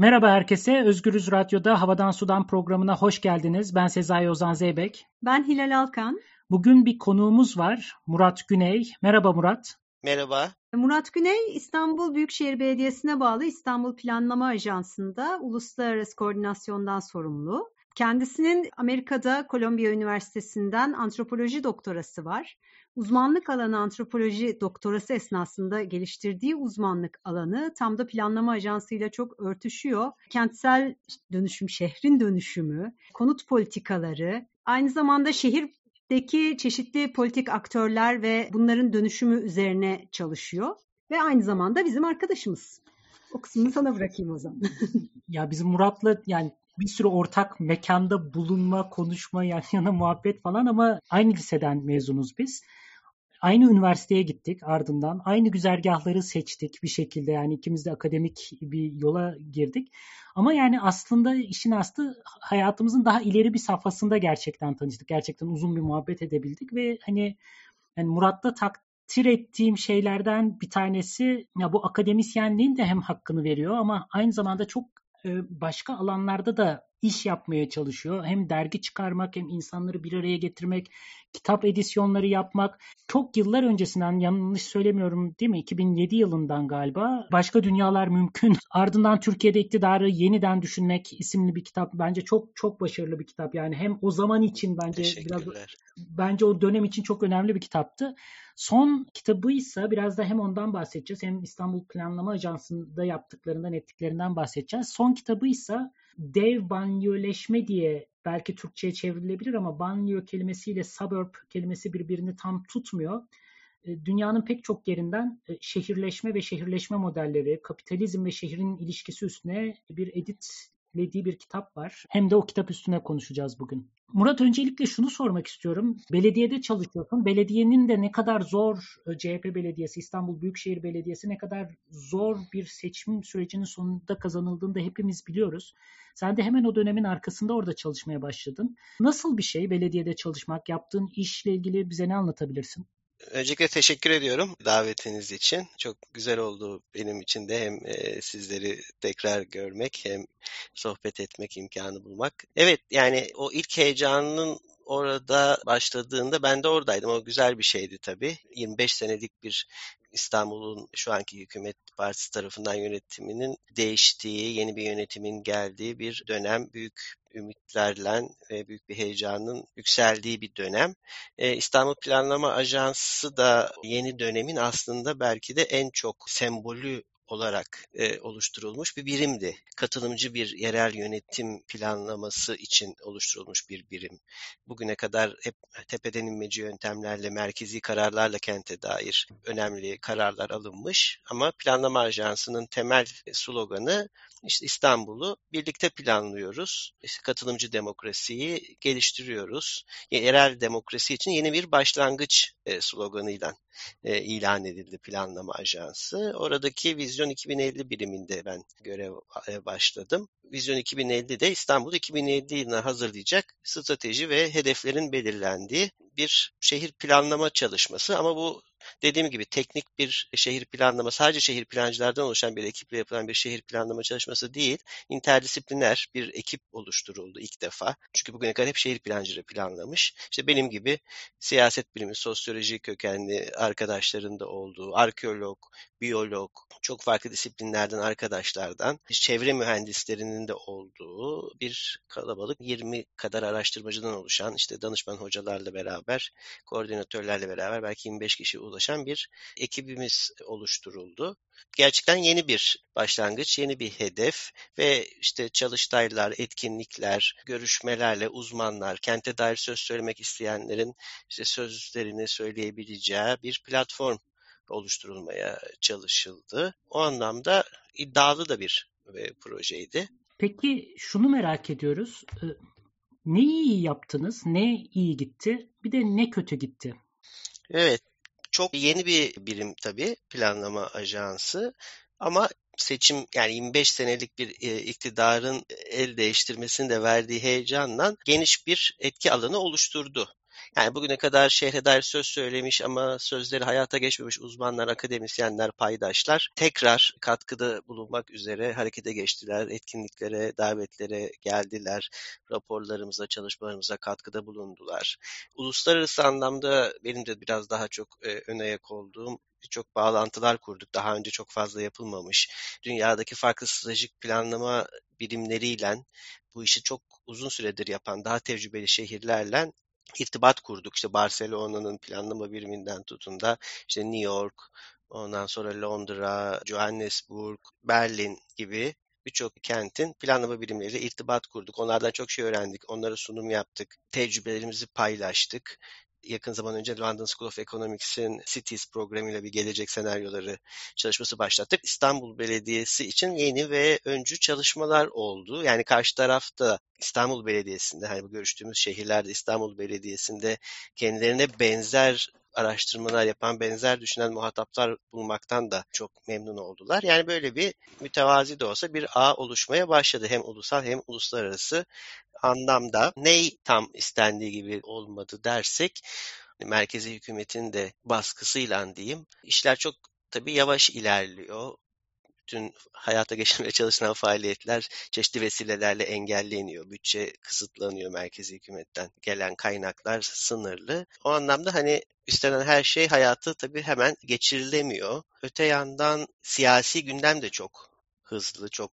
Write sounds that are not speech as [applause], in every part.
Merhaba herkese. Özgürüz Radyo'da Havadan Sudan programına hoş geldiniz. Ben Sezai Ozan Zeybek. Ben Hilal Alkan. Bugün bir konuğumuz var. Murat Güney. Merhaba Murat. Merhaba. Murat Güney, İstanbul Büyükşehir Belediyesi'ne bağlı İstanbul Planlama Ajansı'nda uluslararası koordinasyondan sorumlu. Kendisinin Amerika'da Kolombiya Üniversitesi'nden antropoloji doktorası var. Uzmanlık alanı antropoloji doktorası esnasında geliştirdiği uzmanlık alanı tam da planlama ajansıyla çok örtüşüyor. Kentsel dönüşüm, şehrin dönüşümü, konut politikaları, aynı zamanda şehirdeki çeşitli politik aktörler ve bunların dönüşümü üzerine çalışıyor. Ve aynı zamanda bizim arkadaşımız. O kısmını sana bırakayım o zaman. ya bizim Murat'la yani bir sürü ortak mekanda bulunma, konuşma, yan yana muhabbet falan ama aynı liseden mezunuz biz. Aynı üniversiteye gittik ardından. Aynı güzergahları seçtik bir şekilde yani ikimiz de akademik bir yola girdik. Ama yani aslında işin aslı hayatımızın daha ileri bir safhasında gerçekten tanıştık. Gerçekten uzun bir muhabbet edebildik ve hani yani Murat'ta takdir ettiğim şeylerden bir tanesi ya bu akademisyenliğin de hem hakkını veriyor ama aynı zamanda çok başka alanlarda da iş yapmaya çalışıyor. Hem dergi çıkarmak hem insanları bir araya getirmek, kitap edisyonları yapmak. Çok yıllar öncesinden yanlış söylemiyorum değil mi? 2007 yılından galiba. Başka Dünyalar Mümkün. [laughs] Ardından Türkiye'de iktidarı yeniden düşünmek isimli bir kitap. Bence çok çok başarılı bir kitap. Yani hem o zaman için bence biraz bence o dönem için çok önemli bir kitaptı. Son kitabı ise biraz da hem ondan bahsedeceğiz hem İstanbul Planlama Ajansı'nda yaptıklarından ettiklerinden bahsedeceğiz. Son kitabı ise dev banyoleşme diye belki Türkçe'ye çevrilebilir ama banyo kelimesiyle suburb kelimesi birbirini tam tutmuyor. E, dünyanın pek çok yerinden e, şehirleşme ve şehirleşme modelleri, kapitalizm ve şehrin ilişkisi üstüne bir editlediği bir kitap var. Hem de o kitap üstüne konuşacağız bugün. Murat öncelikle şunu sormak istiyorum. Belediyede çalışıyorsun. Belediyenin de ne kadar zor e, CHP Belediyesi, İstanbul Büyükşehir Belediyesi ne kadar zor bir seçim sürecinin sonunda kazanıldığını da hepimiz biliyoruz. Sen de hemen o dönemin arkasında orada çalışmaya başladın. Nasıl bir şey belediyede çalışmak? Yaptığın işle ilgili bize ne anlatabilirsin? Öncelikle teşekkür ediyorum davetiniz için. Çok güzel oldu benim için de hem sizleri tekrar görmek hem sohbet etmek imkanı bulmak. Evet yani o ilk heyecanın orada başladığında ben de oradaydım. O güzel bir şeydi tabii. 25 senelik bir İstanbul'un şu anki hükümet partisi tarafından yönetiminin değiştiği, yeni bir yönetimin geldiği bir dönem. Büyük ümitlerle ve büyük bir heyecanın yükseldiği bir dönem. Ee, İstanbul Planlama Ajansı da yeni dönemin aslında belki de en çok sembolü olarak e, oluşturulmuş bir birimdi. Katılımcı bir yerel yönetim planlaması için oluşturulmuş bir birim. Bugüne kadar hep tepeden inmeci yöntemlerle, merkezi kararlarla kente dair önemli kararlar alınmış. Ama planlama ajansının temel sloganı işte İstanbul'u birlikte planlıyoruz. İşte katılımcı demokrasiyi geliştiriyoruz. Yerel demokrasi için yeni bir başlangıç e, sloganıyla e, ilan edildi planlama ajansı. Oradaki Vizyon 2050 biriminde ben görev e, başladım. Vizyon 2050'de İstanbul 2050 yılına hazırlayacak strateji ve hedeflerin belirlendiği bir şehir planlama çalışması ama bu dediğim gibi teknik bir şehir planlama, sadece şehir plancılardan oluşan bir ekiple yapılan bir şehir planlama çalışması değil, interdisipliner bir ekip oluşturuldu ilk defa. Çünkü bugüne kadar hep şehir plancıları planlamış. İşte benim gibi siyaset bilimi, sosyoloji kökenli arkadaşların da olduğu, arkeolog, biyolog, çok farklı disiplinlerden arkadaşlardan, çevre mühendislerinin de olduğu bir kalabalık 20 kadar araştırmacıdan oluşan işte danışman hocalarla beraber, koordinatörlerle beraber belki 25 kişi ulaşan bir ekibimiz oluşturuldu. Gerçekten yeni bir başlangıç, yeni bir hedef ve işte çalıştaylar, etkinlikler, görüşmelerle uzmanlar, kente dair söz söylemek isteyenlerin işte sözlerini söyleyebileceği bir platform oluşturulmaya çalışıldı. O anlamda iddialı da bir e, projeydi. Peki şunu merak ediyoruz. E, ne iyi yaptınız, ne iyi gitti, bir de ne kötü gitti? Evet, çok yeni bir birim tabii planlama ajansı ama seçim yani 25 senelik bir e, iktidarın el değiştirmesinin de verdiği heyecanla geniş bir etki alanı oluşturdu. Yani bugüne kadar şehre dair söz söylemiş ama sözleri hayata geçmemiş uzmanlar, akademisyenler, paydaşlar tekrar katkıda bulunmak üzere harekete geçtiler. Etkinliklere, davetlere geldiler. Raporlarımıza, çalışmalarımıza katkıda bulundular. Uluslararası anlamda benim de biraz daha çok e, öne ayak olduğum birçok bağlantılar kurduk. Daha önce çok fazla yapılmamış. Dünyadaki farklı stratejik planlama birimleriyle bu işi çok uzun süredir yapan daha tecrübeli şehirlerle irtibat kurduk. İşte Barcelona'nın planlama biriminden tutun da işte New York, ondan sonra Londra, Johannesburg, Berlin gibi birçok kentin planlama birimleriyle irtibat kurduk. Onlardan çok şey öğrendik. Onlara sunum yaptık. Tecrübelerimizi paylaştık yakın zaman önce London School of Economics'in Cities programıyla bir gelecek senaryoları çalışması başlattık. İstanbul Belediyesi için yeni ve öncü çalışmalar oldu. Yani karşı tarafta İstanbul Belediyesi'nde, hani bu görüştüğümüz şehirlerde İstanbul Belediyesi'nde kendilerine benzer araştırmalar yapan, benzer düşünen muhataplar bulmaktan da çok memnun oldular. Yani böyle bir mütevazi de olsa bir ağ oluşmaya başladı. Hem ulusal hem uluslararası anlamda ney tam istendiği gibi olmadı dersek merkezi hükümetin de baskısıyla diyeyim işler çok tabii yavaş ilerliyor bütün hayata geçirmeye çalışılan faaliyetler çeşitli vesilelerle engelleniyor. Bütçe kısıtlanıyor merkezi hükümetten. Gelen kaynaklar sınırlı. O anlamda hani istenen her şey hayatı tabii hemen geçirilemiyor. Öte yandan siyasi gündem de çok hızlı, çok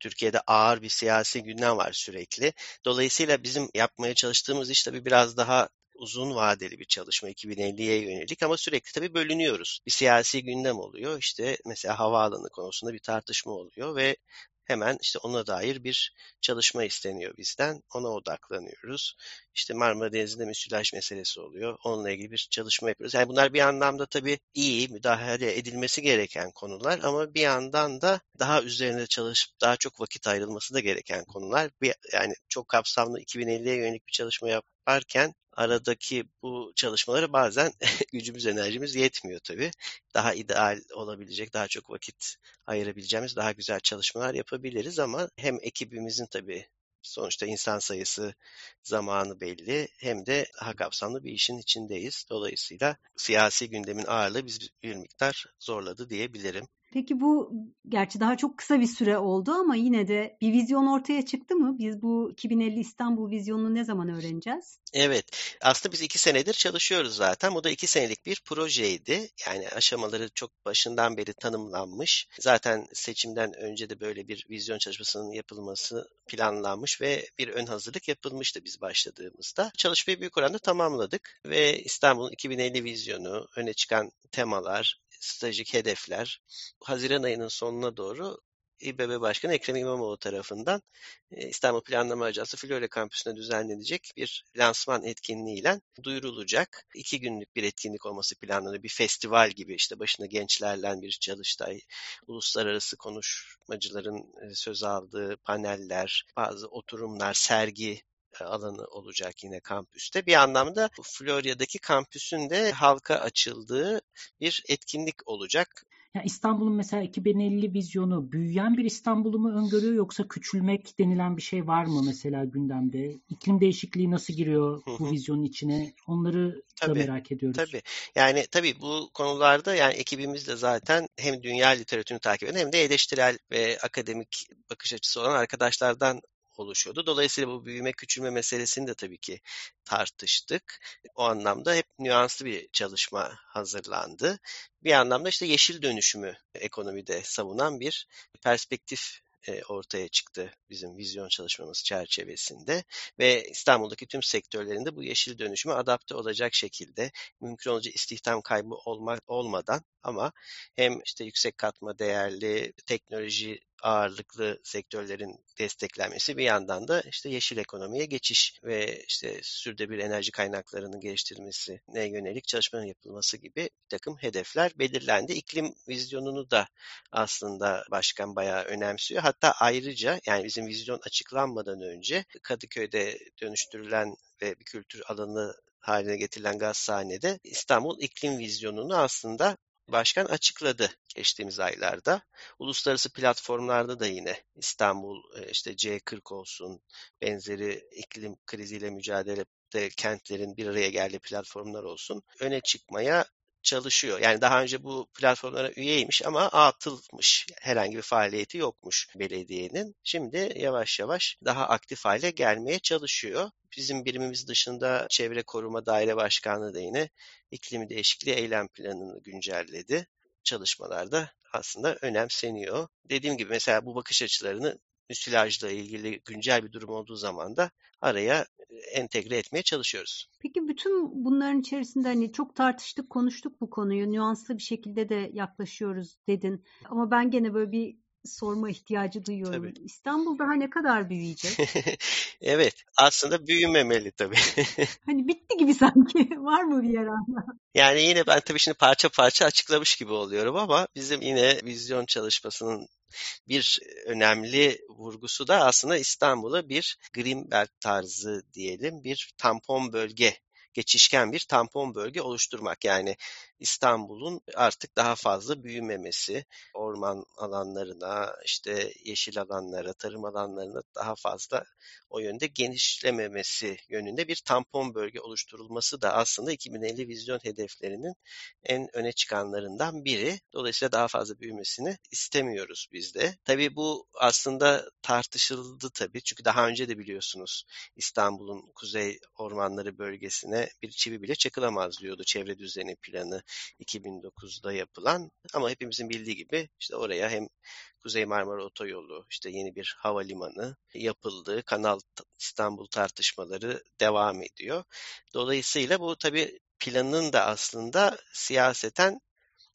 Türkiye'de ağır bir siyasi gündem var sürekli. Dolayısıyla bizim yapmaya çalıştığımız iş tabii biraz daha uzun vadeli bir çalışma 2050'ye yönelik ama sürekli tabii bölünüyoruz. Bir siyasi gündem oluyor. İşte mesela havaalanı konusunda bir tartışma oluyor ve hemen işte ona dair bir çalışma isteniyor bizden. Ona odaklanıyoruz. İşte Marmara Denizi'nde müsilaj meselesi oluyor. Onunla ilgili bir çalışma yapıyoruz. Yani bunlar bir anlamda tabii iyi, müdahale edilmesi gereken konular ama bir yandan da daha üzerinde çalışıp daha çok vakit ayrılması da gereken konular. Bir, yani çok kapsamlı 2050'ye yönelik bir çalışma yaparken aradaki bu çalışmaları bazen [laughs] gücümüz, enerjimiz yetmiyor tabii. Daha ideal olabilecek, daha çok vakit ayırabileceğimiz daha güzel çalışmalar yapabiliriz ama hem ekibimizin tabii sonuçta insan sayısı zamanı belli hem de daha kapsamlı bir işin içindeyiz. Dolayısıyla siyasi gündemin ağırlığı biz bir miktar zorladı diyebilirim. Peki bu gerçi daha çok kısa bir süre oldu ama yine de bir vizyon ortaya çıktı mı? Biz bu 2050 İstanbul vizyonunu ne zaman öğreneceğiz? Evet, aslında biz iki senedir çalışıyoruz zaten. Bu da iki senelik bir projeydi. Yani aşamaları çok başından beri tanımlanmış. Zaten seçimden önce de böyle bir vizyon çalışmasının yapılması planlanmış ve bir ön hazırlık yapılmıştı biz başladığımızda. Çalışmayı büyük oranda tamamladık ve İstanbul'un 2050 vizyonu, öne çıkan temalar, stratejik hedefler Haziran ayının sonuna doğru İBB Başkanı Ekrem İmamoğlu tarafından İstanbul Planlama Ajansı Florya Kampüsü'nde düzenlenecek bir lansman etkinliğiyle duyurulacak. İki günlük bir etkinlik olması planlanıyor. Bir festival gibi işte başında gençlerle bir çalıştay, uluslararası konuşmacıların söz aldığı paneller, bazı oturumlar, sergi alanı olacak yine kampüste. Bir anlamda Florya'daki kampüsün de halka açıldığı bir etkinlik olacak. Ya İstanbul'un mesela 2050 vizyonu büyüyen bir İstanbul'u mu öngörüyor yoksa küçülmek denilen bir şey var mı mesela gündemde? İklim değişikliği nasıl giriyor bu vizyonun içine? Onları tabii, da merak ediyoruz. Tabii. Yani tabii bu konularda yani ekibimiz de zaten hem dünya literatürünü takip eden hem de eleştirel ve akademik bakış açısı olan arkadaşlardan oluşuyordu. Dolayısıyla bu büyüme küçülme meselesini de tabii ki tartıştık. O anlamda hep nüanslı bir çalışma hazırlandı. Bir anlamda işte yeşil dönüşümü ekonomide savunan bir perspektif ortaya çıktı bizim vizyon çalışmamız çerçevesinde ve İstanbul'daki tüm sektörlerinde bu yeşil dönüşüme adapte olacak şekilde mümkün olunca istihdam kaybı olma, olmadan ama hem işte yüksek katma değerli teknoloji ağırlıklı sektörlerin desteklenmesi bir yandan da işte yeşil ekonomiye geçiş ve işte sürdürülebilir enerji kaynaklarının geliştirilmesine yönelik çalışmanın yapılması gibi bir takım hedefler belirlendi. İklim vizyonunu da aslında başkan bayağı önemsiyor. Ayrıca yani bizim vizyon açıklanmadan önce Kadıköy'de dönüştürülen ve bir kültür alanı haline getirilen gazhanede İstanbul iklim vizyonunu aslında Başkan açıkladı geçtiğimiz aylarda. Uluslararası platformlarda da yine İstanbul, e, işte C40 olsun, benzeri iklim kriziyle mücadele de kentlerin bir araya geldiği platformlar olsun öne çıkmaya çalışıyor. Yani daha önce bu platformlara üyeymiş ama atılmış. Herhangi bir faaliyeti yokmuş belediyenin. Şimdi yavaş yavaş daha aktif hale gelmeye çalışıyor. Bizim birimimiz dışında Çevre Koruma Daire Başkanlığı da yine iklim değişikliği eylem planını güncelledi. Çalışmalarda aslında önemseniyor. Dediğim gibi mesela bu bakış açılarını müsilajla ilgili güncel bir durum olduğu zaman da araya entegre etmeye çalışıyoruz. Peki bütün bunların içerisinde hani çok tartıştık, konuştuk bu konuyu. Nüanslı bir şekilde de yaklaşıyoruz dedin. Ama ben gene böyle bir sorma ihtiyacı duyuyorum. Tabii. İstanbul daha ne kadar büyüyecek? [laughs] evet, aslında büyümemeli tabii. [laughs] hani bitti gibi sanki. [laughs] Var mı bir yer Yani yine ben tabii şimdi parça parça açıklamış gibi oluyorum ama bizim yine vizyon çalışmasının bir önemli vurgusu da aslında İstanbul'a bir Greenbelt tarzı diyelim bir tampon bölge geçişken bir tampon bölge oluşturmak. Yani İstanbul'un artık daha fazla büyümemesi, orman alanlarına, işte yeşil alanlara, tarım alanlarına daha fazla o yönde genişlememesi yönünde bir tampon bölge oluşturulması da aslında 2050 vizyon hedeflerinin en öne çıkanlarından biri. Dolayısıyla daha fazla büyümesini istemiyoruz biz de. Tabii bu aslında tartışıldı tabii. Çünkü daha önce de biliyorsunuz İstanbul'un kuzey ormanları bölgesine bir çivi bile çakılamaz diyordu çevre düzeni planı 2009'da yapılan ama hepimizin bildiği gibi işte oraya hem Kuzey Marmara Otoyolu, işte yeni bir havalimanı yapıldı. Kanal İstanbul tartışmaları devam ediyor. Dolayısıyla bu tabii planın da aslında siyaseten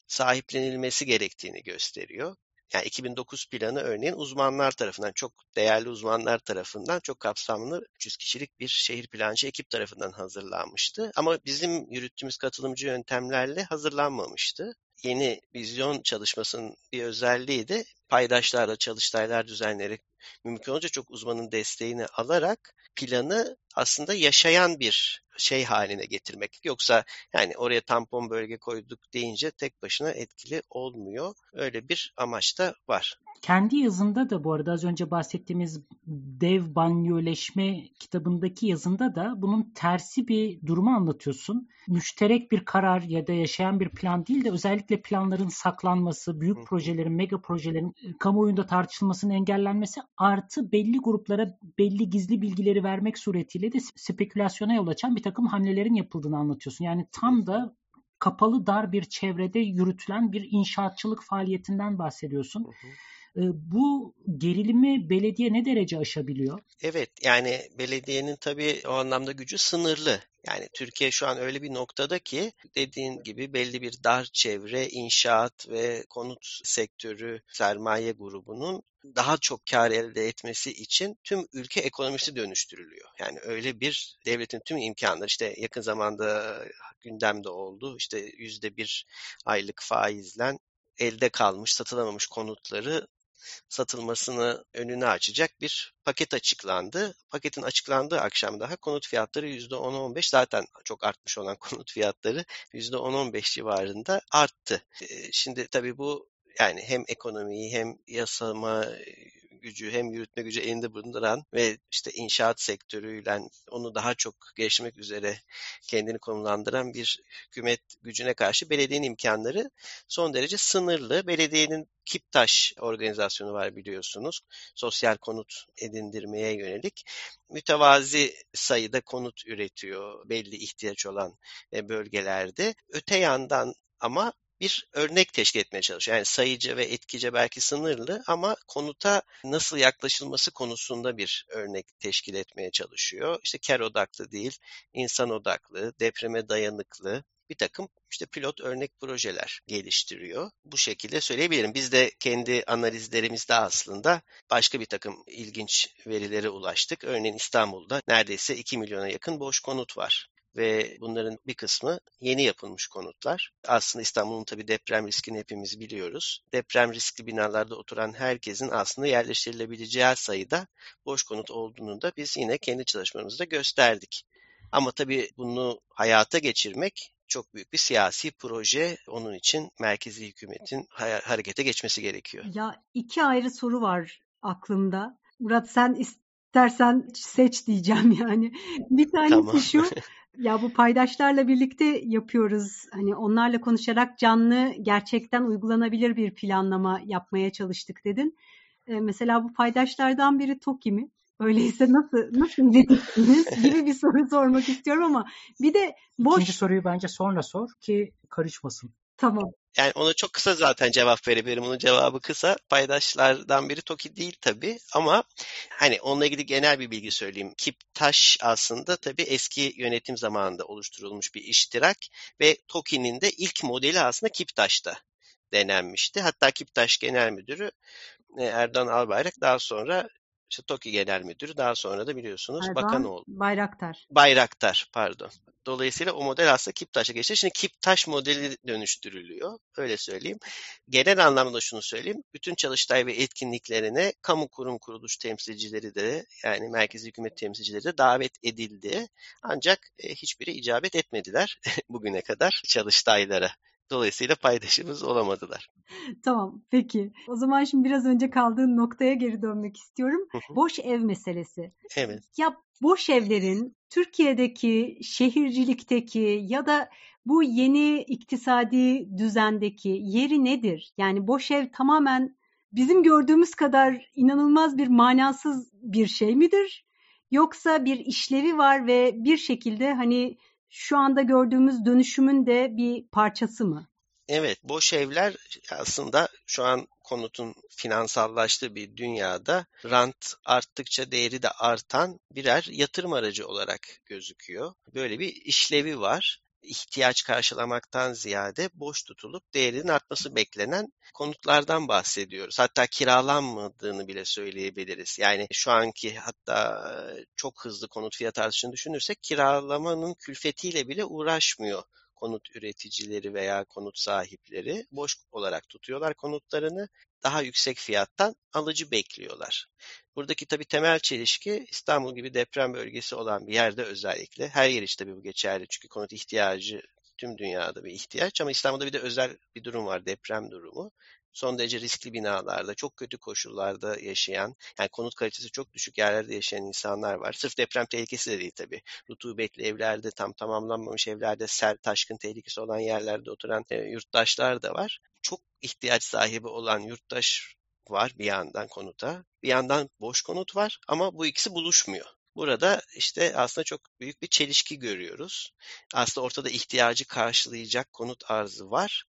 sahiplenilmesi gerektiğini gösteriyor. Yani 2009 planı örneğin uzmanlar tarafından, çok değerli uzmanlar tarafından çok kapsamlı 300 kişilik bir şehir plancı ekip tarafından hazırlanmıştı. Ama bizim yürüttüğümüz katılımcı yöntemlerle hazırlanmamıştı. Yeni vizyon çalışmasının bir özelliği de paydaşlarla çalıştaylar düzenleyerek mümkün olunca çok uzmanın desteğini alarak planı aslında yaşayan bir şey haline getirmek. Yoksa yani oraya tampon bölge koyduk deyince tek başına etkili olmuyor. Öyle bir amaç da var. Kendi yazında da bu arada az önce bahsettiğimiz dev banyoleşme kitabındaki yazında da bunun tersi bir durumu anlatıyorsun. Müşterek bir karar ya da yaşayan bir plan değil de özellikle planların saklanması, büyük projelerin, mega projelerin e, kamuoyunda tartışılmasının engellenmesi artı belli gruplara belli gizli bilgileri vermek suretiyle de spekülasyona yol açan bir takım hamlelerin yapıldığını anlatıyorsun. Yani tam da kapalı dar bir çevrede yürütülen bir inşaatçılık faaliyetinden bahsediyorsun. Hı hı. Bu gerilimi belediye ne derece aşabiliyor? Evet yani belediyenin tabii o anlamda gücü sınırlı. Yani Türkiye şu an öyle bir noktada ki dediğin gibi belli bir dar çevre, inşaat ve konut sektörü sermaye grubunun daha çok kar elde etmesi için tüm ülke ekonomisi dönüştürülüyor. Yani öyle bir devletin tüm imkanları işte yakın zamanda gündemde oldu. İşte yüzde bir aylık faizlen elde kalmış, satılamamış konutları satılmasını önünü açacak bir paket açıklandı. Paketin açıklandığı akşam daha konut fiyatları %10-15 zaten çok artmış olan [laughs] konut fiyatları %10-15 civarında arttı. Şimdi tabii bu yani hem ekonomiyi hem yasama gücü hem yürütme gücü elinde bulunduran ve işte inşaat sektörüyle onu daha çok geliştirmek üzere kendini konumlandıran bir hükümet gücüne karşı belediyenin imkanları son derece sınırlı. Belediyenin Kiptaş organizasyonu var biliyorsunuz. Sosyal konut edindirmeye yönelik mütevazi sayıda konut üretiyor belli ihtiyaç olan e, bölgelerde. Öte yandan ama bir örnek teşkil etmeye çalışıyor. Yani sayıcı ve etkice belki sınırlı ama konuta nasıl yaklaşılması konusunda bir örnek teşkil etmeye çalışıyor. İşte ker odaklı değil, insan odaklı, depreme dayanıklı, bir takım işte pilot örnek projeler geliştiriyor. Bu şekilde söyleyebilirim. Biz de kendi analizlerimizde aslında başka bir takım ilginç verilere ulaştık. Örneğin İstanbul'da neredeyse 2 milyona yakın boş konut var ve bunların bir kısmı yeni yapılmış konutlar. Aslında İstanbul'un tabii deprem riskini hepimiz biliyoruz. Deprem riskli binalarda oturan herkesin aslında yerleştirilebileceği sayıda boş konut olduğunu da biz yine kendi çalışmamızda gösterdik. Ama tabii bunu hayata geçirmek çok büyük bir siyasi proje. Onun için merkezi hükümetin harekete geçmesi gerekiyor. Ya iki ayrı soru var aklımda. Murat sen İstersen seç diyeceğim yani. Bir tanesi tamam. şu. [laughs] Ya bu paydaşlarla birlikte yapıyoruz. Hani onlarla konuşarak canlı gerçekten uygulanabilir bir planlama yapmaya çalıştık dedin. Ee, mesela bu paydaşlardan biri TOKİ mi? Öyleyse nasıl nasıl iletirsiniz [laughs] gibi bir soru sormak istiyorum ama bir de boş... İkinci soruyu bence sonra sor ki karışmasın. Tamam. Yani onu çok kısa zaten cevap verebilirim. Onun cevabı kısa. Paydaşlardan biri TOKİ değil tabii ama hani onunla ilgili genel bir bilgi söyleyeyim. Kiptaş aslında tabii eski yönetim zamanında oluşturulmuş bir iştirak ve TOKİ'nin de ilk modeli aslında Kiptaş'ta denenmişti. Hatta Kiptaş Genel Müdürü e, Erdoğan Albayrak daha sonra işte TOKİ Genel Müdürü daha sonra da biliyorsunuz Erdoğan bakan oldu. Bayraktar. Bayraktar pardon. Dolayısıyla o model aslında Kiptaş'a geçti. Şimdi Kiptaş modeli dönüştürülüyor. Öyle söyleyeyim. Genel anlamda şunu söyleyeyim. Bütün çalıştay ve etkinliklerine kamu kurum kuruluş temsilcileri de yani merkezi hükümet temsilcileri de davet edildi. Ancak e, hiçbiri icabet etmediler [laughs] bugüne kadar çalıştaylara. Dolayısıyla paydaşımız olamadılar. Tamam peki. O zaman şimdi biraz önce kaldığın noktaya geri dönmek istiyorum. Boş ev meselesi. Evet. Ya boş evlerin Türkiye'deki şehircilikteki ya da bu yeni iktisadi düzendeki yeri nedir? Yani boş ev tamamen bizim gördüğümüz kadar inanılmaz bir manasız bir şey midir? Yoksa bir işlevi var ve bir şekilde hani şu anda gördüğümüz dönüşümün de bir parçası mı? Evet, boş evler aslında şu an konutun finansallaştığı bir dünyada rant arttıkça değeri de artan birer yatırım aracı olarak gözüküyor. Böyle bir işlevi var ihtiyaç karşılamaktan ziyade boş tutulup değerinin artması beklenen konutlardan bahsediyoruz. Hatta kiralanmadığını bile söyleyebiliriz. Yani şu anki hatta çok hızlı konut fiyat artışını düşünürsek kiralamanın külfetiyle bile uğraşmıyor konut üreticileri veya konut sahipleri boş olarak tutuyorlar konutlarını daha yüksek fiyattan alıcı bekliyorlar. Buradaki tabii temel çelişki İstanbul gibi deprem bölgesi olan bir yerde özellikle. Her yer işte tabii bu geçerli çünkü konut ihtiyacı tüm dünyada bir ihtiyaç ama İstanbul'da bir de özel bir durum var deprem durumu. Son derece riskli binalarda, çok kötü koşullarda yaşayan, yani konut kalitesi çok düşük yerlerde yaşayan insanlar var. Sırf deprem tehlikesi de değil tabii. Rutubetli evlerde, tam tamamlanmamış evlerde, sel, taşkın tehlikesi olan yerlerde oturan e, yurttaşlar da var. Çok ihtiyaç sahibi olan yurttaş var bir yandan konuta. Bir yandan boş konut var ama bu ikisi buluşmuyor. Burada işte aslında çok büyük bir çelişki görüyoruz. Aslında ortada ihtiyacı karşılayacak konut arzı var.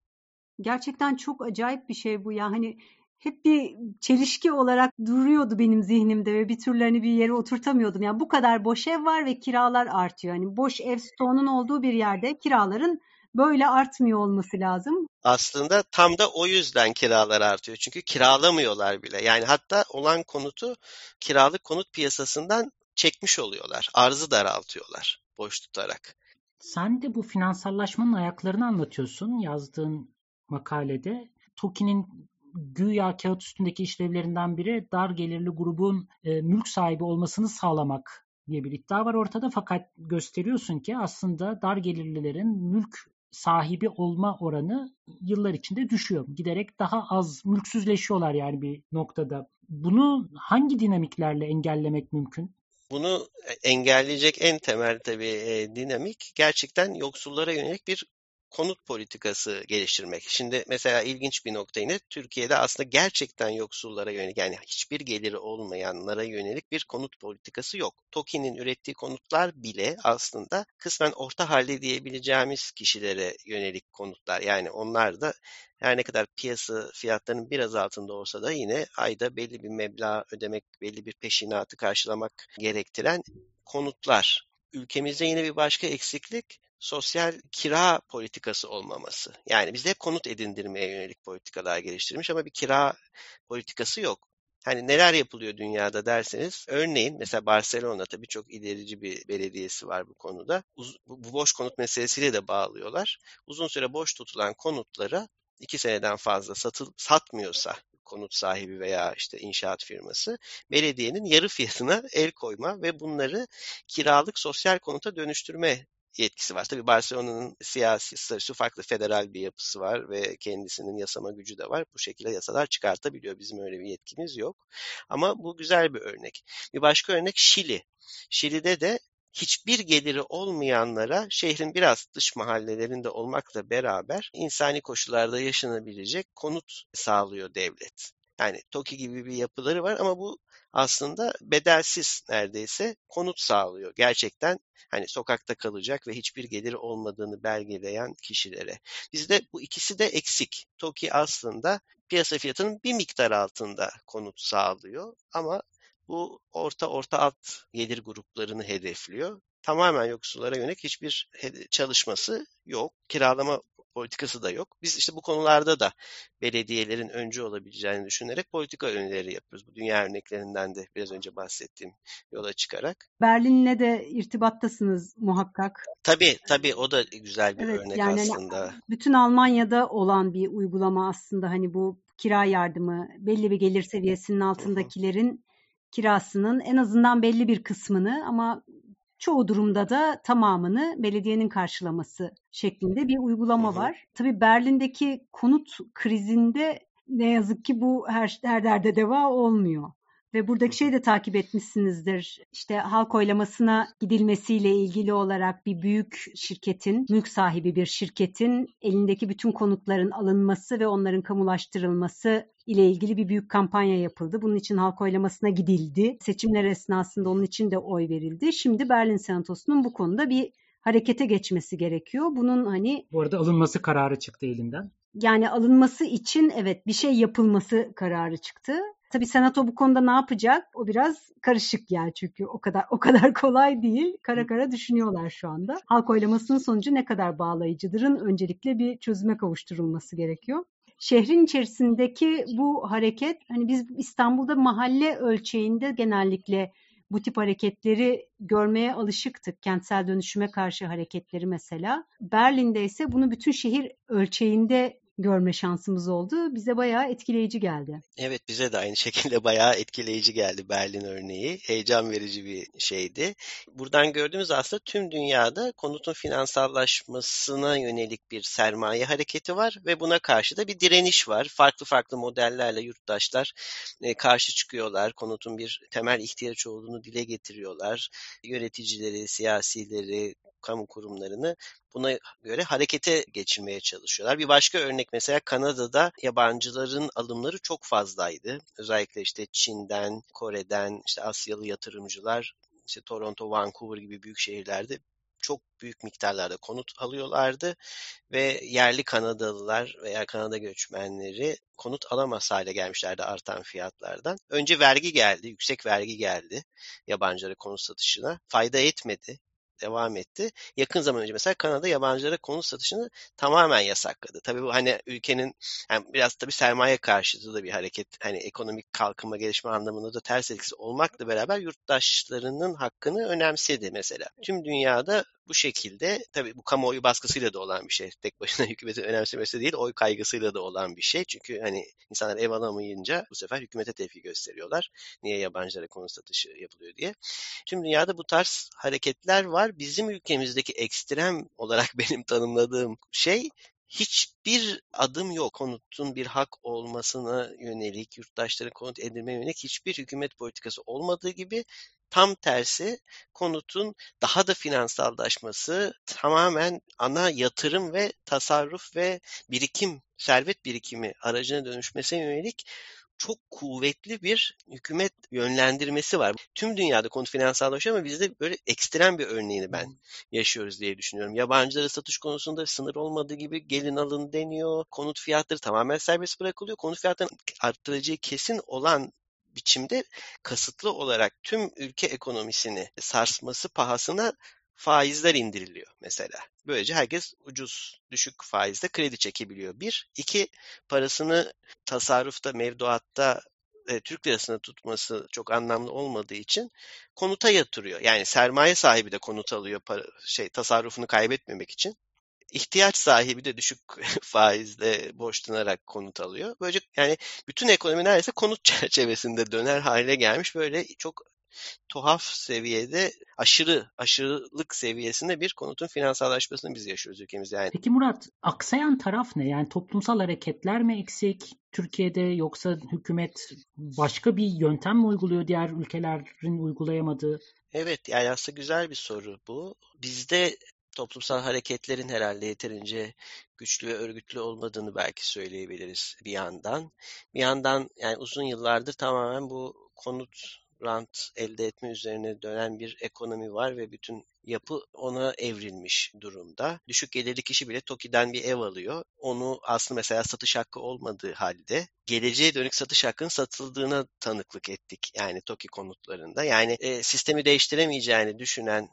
Gerçekten çok acayip bir şey bu ya. Hani hep bir çelişki olarak duruyordu benim zihnimde ve bir türlü hani bir yere oturtamıyordum. Yani bu kadar boş ev var ve kiralar artıyor. Hani boş ev stoğunun olduğu bir yerde kiraların böyle artmıyor olması lazım. Aslında tam da o yüzden kiralar artıyor. Çünkü kiralamıyorlar bile. Yani hatta olan konutu kiralık konut piyasasından çekmiş oluyorlar. Arzı daraltıyorlar boş tutarak. Sen de bu finansallaşmanın ayaklarını anlatıyorsun yazdığın makalede. TOKİ'nin güya kağıt üstündeki işlevlerinden biri dar gelirli grubun e, mülk sahibi olmasını sağlamak diye bir iddia var ortada fakat gösteriyorsun ki aslında dar gelirlilerin mülk sahibi olma oranı yıllar içinde düşüyor. Giderek daha az mülksüzleşiyorlar yani bir noktada. Bunu hangi dinamiklerle engellemek mümkün? Bunu engelleyecek en temel tabii e, dinamik gerçekten yoksullara yönelik bir konut politikası geliştirmek. Şimdi mesela ilginç bir nokta yine Türkiye'de aslında gerçekten yoksullara yönelik yani hiçbir geliri olmayanlara yönelik bir konut politikası yok. TOKİ'nin ürettiği konutlar bile aslında kısmen orta halde diyebileceğimiz kişilere yönelik konutlar. Yani onlar da her ne kadar piyasa fiyatlarının biraz altında olsa da yine ayda belli bir meblağ ödemek, belli bir peşinatı karşılamak gerektiren konutlar. Ülkemizde yine bir başka eksiklik sosyal kira politikası olmaması. Yani bizde hep konut edindirmeye yönelik politikalar geliştirmiş ama bir kira politikası yok. Hani neler yapılıyor dünyada derseniz, örneğin mesela Barcelona tabii çok ilerici bir belediyesi var bu konuda. Bu boş konut meselesiyle de bağlıyorlar. Uzun süre boş tutulan konutlara iki seneden fazla satıl, satmıyorsa konut sahibi veya işte inşaat firması belediyenin yarı fiyatına el koyma ve bunları kiralık sosyal konuta dönüştürme yetkisi var. Tabii Barcelona'nın siyasi statüsü farklı federal bir yapısı var ve kendisinin yasama gücü de var. Bu şekilde yasalar çıkartabiliyor. Bizim öyle bir yetkimiz yok. Ama bu güzel bir örnek. Bir başka örnek Şili. Şili'de de hiçbir geliri olmayanlara şehrin biraz dış mahallelerinde olmakla beraber insani koşullarda yaşanabilecek konut sağlıyor devlet. Yani TOKİ gibi bir yapıları var ama bu aslında bedelsiz neredeyse konut sağlıyor. Gerçekten hani sokakta kalacak ve hiçbir geliri olmadığını belgeleyen kişilere. Bizde bu ikisi de eksik. TOKİ aslında piyasa fiyatının bir miktar altında konut sağlıyor ama bu orta orta alt gelir gruplarını hedefliyor. Tamamen yoksullara yönelik hiçbir çalışması yok. Kiralama politikası da yok. Biz işte bu konularda da belediyelerin öncü olabileceğini düşünerek politika önerileri yapıyoruz. Bu dünya örneklerinden de biraz önce bahsettiğim yola çıkarak. Berlin'le de irtibattasınız muhakkak. Tabii tabii o da güzel bir evet, örnek yani aslında. Hani bütün Almanya'da olan bir uygulama aslında hani bu kira yardımı belli bir gelir seviyesinin altındakilerin kirasının en azından belli bir kısmını ama çoğu durumda da tamamını belediyenin karşılaması şeklinde bir uygulama var. Tabii Berlin'deki konut krizinde ne yazık ki bu her, her derde deva olmuyor. Ve buradaki şeyi de takip etmişsinizdir. İşte halk oylamasına gidilmesiyle ilgili olarak bir büyük şirketin, mülk sahibi bir şirketin elindeki bütün konutların alınması ve onların kamulaştırılması ile ilgili bir büyük kampanya yapıldı. Bunun için halk oylamasına gidildi. Seçimler esnasında onun için de oy verildi. Şimdi Berlin Senatosu'nun bu konuda bir harekete geçmesi gerekiyor. Bunun hani Bu arada alınması kararı çıktı elinden. Yani alınması için evet bir şey yapılması kararı çıktı. Tabii senato bu konuda ne yapacak? O biraz karışık yani çünkü o kadar o kadar [laughs] kolay değil. Kara kara düşünüyorlar şu anda. Halk oylamasının sonucu ne kadar bağlayıcıdırın öncelikle bir çözüme kavuşturulması gerekiyor. Şehrin içerisindeki bu hareket hani biz İstanbul'da mahalle ölçeğinde genellikle bu tip hareketleri görmeye alışıktık. Kentsel dönüşüme karşı hareketleri mesela. Berlin'de ise bunu bütün şehir ölçeğinde görme şansımız oldu. Bize bayağı etkileyici geldi. Evet bize de aynı [laughs] şekilde bayağı etkileyici geldi Berlin örneği. Heyecan verici bir şeydi. Buradan gördüğümüz aslında tüm dünyada konutun finansallaşmasına yönelik bir sermaye hareketi var ve buna karşı da bir direniş var. Farklı farklı modellerle yurttaşlar e, karşı çıkıyorlar. Konutun bir temel ihtiyaç olduğunu dile getiriyorlar. Yöneticileri, siyasileri, kamu kurumlarını buna göre harekete geçirmeye çalışıyorlar. Bir başka örnek mesela Kanada'da yabancıların alımları çok fazlaydı. Özellikle işte Çin'den, Kore'den, işte Asyalı yatırımcılar, işte Toronto, Vancouver gibi büyük şehirlerde çok büyük miktarlarda konut alıyorlardı ve yerli Kanadalılar veya Kanada göçmenleri konut alamaz hale gelmişlerdi artan fiyatlardan. Önce vergi geldi, yüksek vergi geldi yabancılara konut satışına. Fayda etmedi devam etti. Yakın zaman önce mesela Kanada yabancılara konut satışını tamamen yasakladı. Tabii bu hani ülkenin yani biraz tabii sermaye karşıtı da bir hareket. Hani ekonomik kalkınma gelişme anlamında da ters etkisi olmakla beraber yurttaşlarının hakkını önemsedi mesela. Tüm dünyada bu şekilde tabii bu kamuoyu baskısıyla da olan bir şey. Tek başına [laughs] hükümetin önemsemesi değil, oy kaygısıyla da olan bir şey. Çünkü hani insanlar ev alamayınca bu sefer hükümete tepki gösteriyorlar. Niye yabancılara konut satışı yapılıyor diye. Tüm dünyada bu tarz hareketler var. Bizim ülkemizdeki ekstrem olarak [laughs] benim tanımladığım şey hiçbir adım yok. Konutun bir hak olmasına yönelik, yurttaşların konut edinmeye yönelik hiçbir hükümet politikası olmadığı gibi Tam tersi konutun daha da finansallaşması tamamen ana yatırım ve tasarruf ve birikim, servet birikimi aracına dönüşmesine yönelik çok kuvvetli bir hükümet yönlendirmesi var. Tüm dünyada konut finansallaşıyor ama bizde böyle ekstrem bir örneğini ben yaşıyoruz diye düşünüyorum. Yabancılara satış konusunda sınır olmadığı gibi gelin alın deniyor. Konut fiyatları tamamen serbest bırakılıyor. Konut fiyatlarının arttıracağı kesin olan biçimde kasıtlı olarak tüm ülke ekonomisini sarsması pahasına faizler indiriliyor mesela. Böylece herkes ucuz, düşük faizde kredi çekebiliyor. Bir. iki parasını tasarrufta, mevduatta e, Türk lirasına tutması çok anlamlı olmadığı için konuta yatırıyor. Yani sermaye sahibi de konut alıyor para, şey tasarrufunu kaybetmemek için ihtiyaç sahibi de düşük [laughs] faizle borçlanarak konut alıyor. Böylece yani bütün ekonomi neredeyse konut [laughs] çerçevesinde döner hale gelmiş böyle çok tuhaf seviyede aşırı, aşırılık seviyesinde bir konutun finansallaşmasını biz yaşıyoruz ülkemizde. Yani. Peki Murat, aksayan taraf ne? Yani toplumsal hareketler mi eksik Türkiye'de yoksa hükümet başka bir yöntem mi uyguluyor diğer ülkelerin uygulayamadığı? Evet yani aslında güzel bir soru bu. Bizde toplumsal hareketlerin herhalde yeterince güçlü ve örgütlü olmadığını belki söyleyebiliriz bir yandan. Bir yandan yani uzun yıllardır tamamen bu konut rant elde etme üzerine dönen bir ekonomi var ve bütün yapı ona evrilmiş durumda. Düşük gelirli kişi bile TOKİ'den bir ev alıyor. Onu aslında mesela satış hakkı olmadığı halde geleceğe dönük satış hakkının satıldığına tanıklık ettik. Yani TOKİ konutlarında. Yani e, sistemi değiştiremeyeceğini düşünen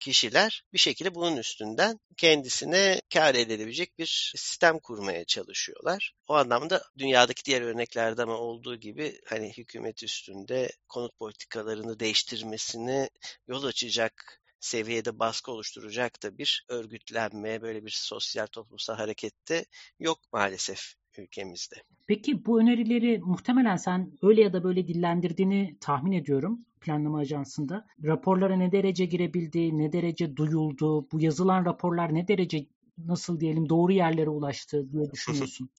kişiler bir şekilde bunun üstünden kendisine kar edebilecek bir sistem kurmaya çalışıyorlar. O anlamda dünyadaki diğer örneklerde ama olduğu gibi hani hükümet üstünde konut politikalarını değiştirmesini yol açacak seviyede baskı oluşturacak da bir örgütlenme, böyle bir sosyal toplumsal harekette yok maalesef ülkemizde. Peki bu önerileri muhtemelen sen öyle ya da böyle dillendirdiğini tahmin ediyorum planlama ajansında. Raporlara ne derece girebildi, ne derece duyuldu, bu yazılan raporlar ne derece nasıl diyelim doğru yerlere ulaştı diye düşünüyorsun?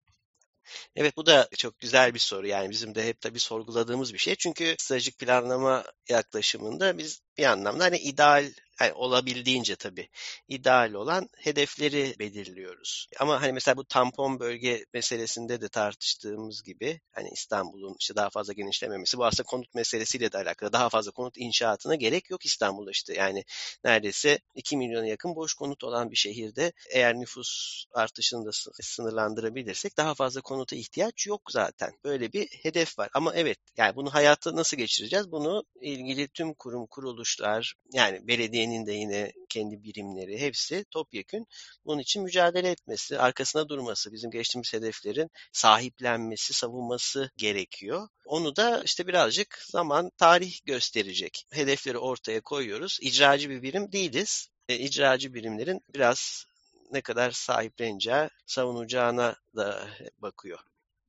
Evet bu da çok güzel bir soru. Yani bizim de hep tabii sorguladığımız bir şey. Çünkü stratejik planlama yaklaşımında biz bir anlamda hani ideal yani olabildiğince tabii ideal olan hedefleri belirliyoruz. Ama hani mesela bu tampon bölge meselesinde de tartıştığımız gibi hani İstanbul'un işte daha fazla genişlememesi bu aslında konut meselesiyle de alakalı. Daha fazla konut inşaatına gerek yok İstanbul'da işte. Yani neredeyse 2 milyona yakın boş konut olan bir şehirde eğer nüfus artışını da sınırlandırabilirsek daha fazla konuta ihtiyaç yok zaten. Böyle bir hedef var. Ama evet yani bunu hayata nasıl geçireceğiz? Bunu ilgili tüm kurum kuruluşlar yani belediye Türkiye'nin de yine kendi birimleri hepsi topyekün bunun için mücadele etmesi, arkasına durması, bizim geçtiğimiz hedeflerin sahiplenmesi, savunması gerekiyor. Onu da işte birazcık zaman, tarih gösterecek. Hedefleri ortaya koyuyoruz. İcracı bir birim değiliz. E, icracı birimlerin biraz ne kadar sahipleneceği, savunacağına da bakıyor.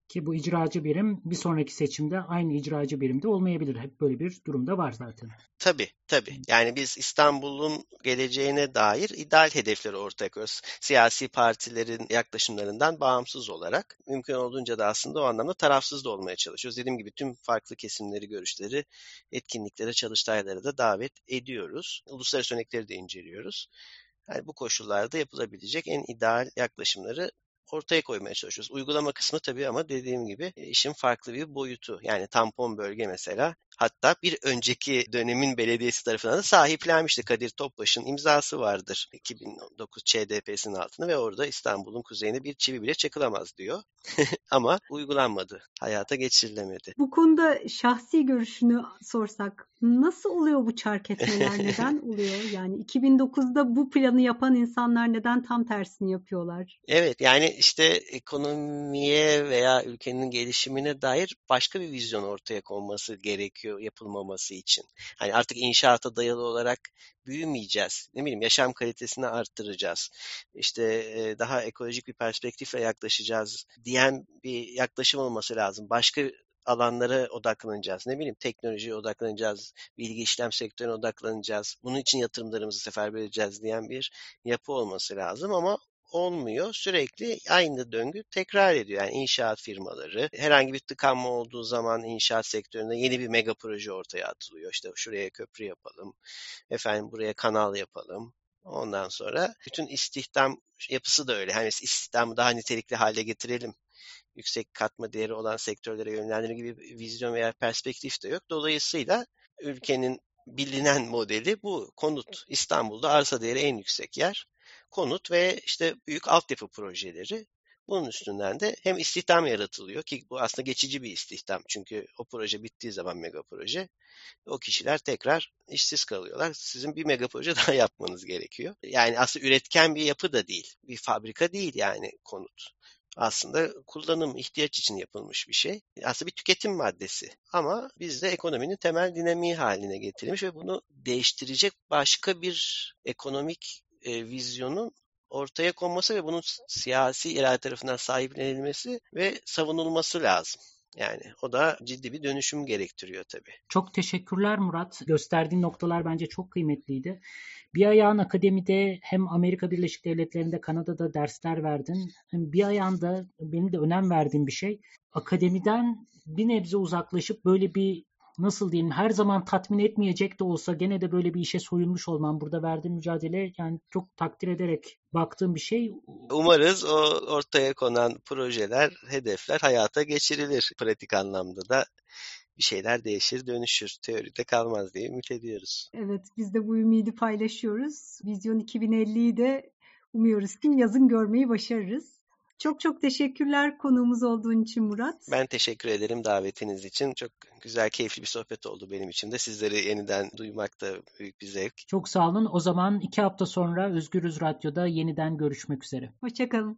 Ki bu icracı birim bir sonraki seçimde aynı icracı birimde olmayabilir. Hep böyle bir durumda var zaten. Tabii tabii. Yani biz İstanbul'un geleceğine dair ideal hedefleri ortaya koyuyoruz. Siyasi partilerin yaklaşımlarından bağımsız olarak mümkün olduğunca da aslında o anlamda tarafsız da olmaya çalışıyoruz. Dediğim gibi tüm farklı kesimleri, görüşleri, etkinliklere, çalıştaylara da davet ediyoruz. Uluslararası örnekleri de inceliyoruz. Yani bu koşullarda yapılabilecek en ideal yaklaşımları ortaya koymaya çalışıyoruz. Uygulama kısmı tabii ama dediğim gibi e, işin farklı bir boyutu. Yani tampon bölge mesela hatta bir önceki dönemin belediyesi tarafından da sahiplenmişti. Kadir Topbaş'ın imzası vardır 2009 ÇDP'sinin altında ve orada İstanbul'un kuzeyine bir çivi bile çakılamaz diyor. [laughs] ama uygulanmadı. Hayata geçirilemedi. Bu konuda şahsi görüşünü sorsak nasıl oluyor bu çark etmeler? [laughs] Neden oluyor? Yani 2009'da bu planı yapan insanlar neden tam tersini yapıyorlar? Evet yani işte ekonomiye veya ülkenin gelişimine dair başka bir vizyon ortaya konması gerekiyor yapılmaması için. Hani artık inşaata dayalı olarak büyümeyeceğiz. Ne bileyim yaşam kalitesini arttıracağız. İşte daha ekolojik bir perspektifle yaklaşacağız diyen bir yaklaşım olması lazım. Başka alanlara odaklanacağız. Ne bileyim teknolojiye odaklanacağız, bilgi işlem sektörüne odaklanacağız. Bunun için yatırımlarımızı seferber edeceğiz diyen bir yapı olması lazım ama olmuyor. Sürekli aynı döngü tekrar ediyor. Yani inşaat firmaları herhangi bir tıkanma olduğu zaman inşaat sektöründe yeni bir mega proje ortaya atılıyor. İşte şuraya köprü yapalım. Efendim buraya kanal yapalım. Ondan sonra bütün istihdam yapısı da öyle. Hani istihdamı daha nitelikli hale getirelim. Yüksek katma değeri olan sektörlere yönlendirme gibi bir vizyon veya perspektif de yok. Dolayısıyla ülkenin bilinen modeli bu. Konut İstanbul'da arsa değeri en yüksek yer konut ve işte büyük altyapı projeleri. Bunun üstünden de hem istihdam yaratılıyor ki bu aslında geçici bir istihdam. Çünkü o proje bittiği zaman mega proje o kişiler tekrar işsiz kalıyorlar. Sizin bir mega proje [laughs] daha yapmanız gerekiyor. Yani aslında üretken bir yapı da değil. Bir fabrika değil yani konut. Aslında kullanım, ihtiyaç için yapılmış bir şey. Aslında bir tüketim maddesi. Ama bizde ekonominin temel dinamiği haline getirilmiş ve bunu değiştirecek başka bir ekonomik e, vizyonun ortaya konması ve bunun siyasi irade tarafından sahiplenilmesi ve savunulması lazım. Yani o da ciddi bir dönüşüm gerektiriyor tabii. Çok teşekkürler Murat. Gösterdiğin noktalar bence çok kıymetliydi. Bir ayağın akademide hem Amerika Birleşik Devletleri'nde Kanada'da dersler verdin. Hem bir ayağında benim de önem verdiğim bir şey akademiden bir nebze uzaklaşıp böyle bir nasıl diyeyim her zaman tatmin etmeyecek de olsa gene de böyle bir işe soyunmuş olman burada verdiğin mücadele yani çok takdir ederek baktığım bir şey. Umarız o ortaya konan projeler, hedefler hayata geçirilir. Pratik anlamda da bir şeyler değişir, dönüşür. Teoride kalmaz diye ümit ediyoruz. Evet, biz de bu ümidi paylaşıyoruz. Vizyon 2050'yi de umuyoruz ki yazın görmeyi başarırız. Çok çok teşekkürler konuğumuz olduğun için Murat. Ben teşekkür ederim davetiniz için. Çok güzel, keyifli bir sohbet oldu benim için de. Sizleri yeniden duymak da büyük bir zevk. Çok sağ olun. O zaman iki hafta sonra Özgürüz Radyo'da yeniden görüşmek üzere. Hoşçakalın.